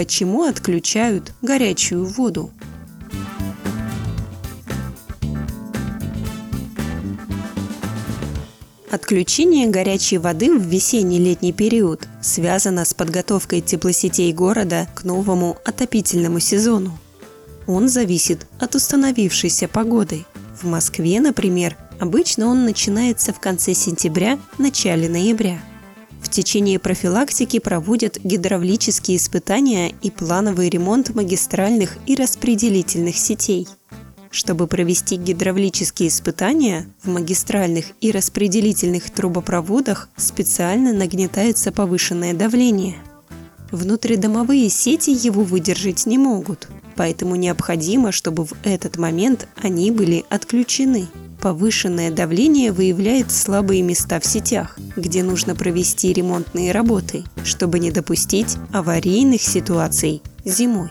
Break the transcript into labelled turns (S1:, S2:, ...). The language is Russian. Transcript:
S1: Почему отключают горячую воду? Отключение горячей воды в весенне-летний период связано с подготовкой теплосетей города к новому отопительному сезону. Он зависит от установившейся погоды. В Москве, например, обычно он начинается в конце сентября – начале ноября. В течение профилактики проводят гидравлические испытания и плановый ремонт магистральных и распределительных сетей – чтобы провести гидравлические испытания, в магистральных и распределительных трубопроводах специально нагнетается повышенное давление. Внутридомовые сети его выдержать не могут, поэтому необходимо, чтобы в этот момент они были отключены. Повышенное давление выявляет слабые места в сетях, где нужно провести ремонтные работы, чтобы не допустить аварийных ситуаций зимой.